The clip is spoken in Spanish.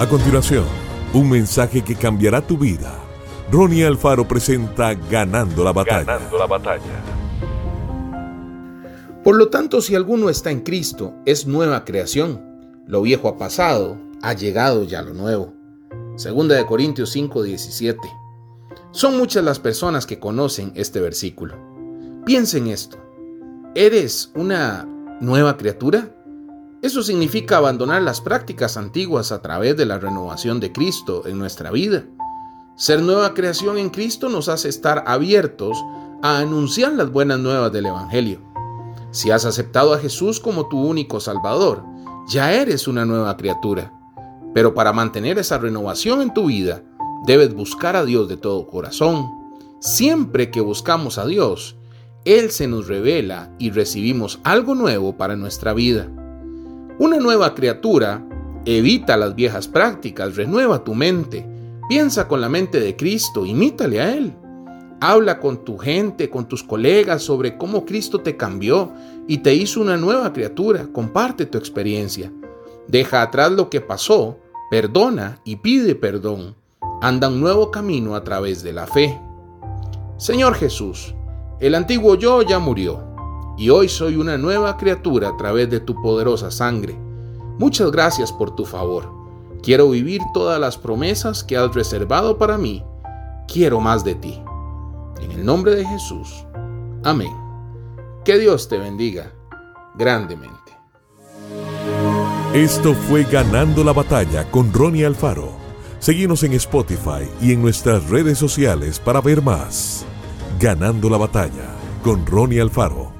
A continuación, un mensaje que cambiará tu vida. Ronnie Alfaro presenta Ganando la batalla. Ganando la batalla. Por lo tanto, si alguno está en Cristo, es nueva creación. Lo viejo ha pasado, ha llegado ya lo nuevo. Segunda de Corintios 5:17. Son muchas las personas que conocen este versículo. Piensen esto. ¿Eres una nueva criatura? Eso significa abandonar las prácticas antiguas a través de la renovación de Cristo en nuestra vida. Ser nueva creación en Cristo nos hace estar abiertos a anunciar las buenas nuevas del Evangelio. Si has aceptado a Jesús como tu único Salvador, ya eres una nueva criatura. Pero para mantener esa renovación en tu vida, debes buscar a Dios de todo corazón. Siempre que buscamos a Dios, Él se nos revela y recibimos algo nuevo para nuestra vida. Una nueva criatura evita las viejas prácticas, renueva tu mente, piensa con la mente de Cristo, imítale a Él. Habla con tu gente, con tus colegas sobre cómo Cristo te cambió y te hizo una nueva criatura. Comparte tu experiencia. Deja atrás lo que pasó, perdona y pide perdón. Anda un nuevo camino a través de la fe. Señor Jesús, el antiguo yo ya murió y hoy soy una nueva criatura a través de tu poderosa sangre. Muchas gracias por tu favor. Quiero vivir todas las promesas que has reservado para mí. Quiero más de ti. En el nombre de Jesús. Amén. Que Dios te bendiga grandemente. Esto fue Ganando la Batalla con Ronnie Alfaro. Seguimos en Spotify y en nuestras redes sociales para ver más. Ganando la Batalla con Ronnie Alfaro.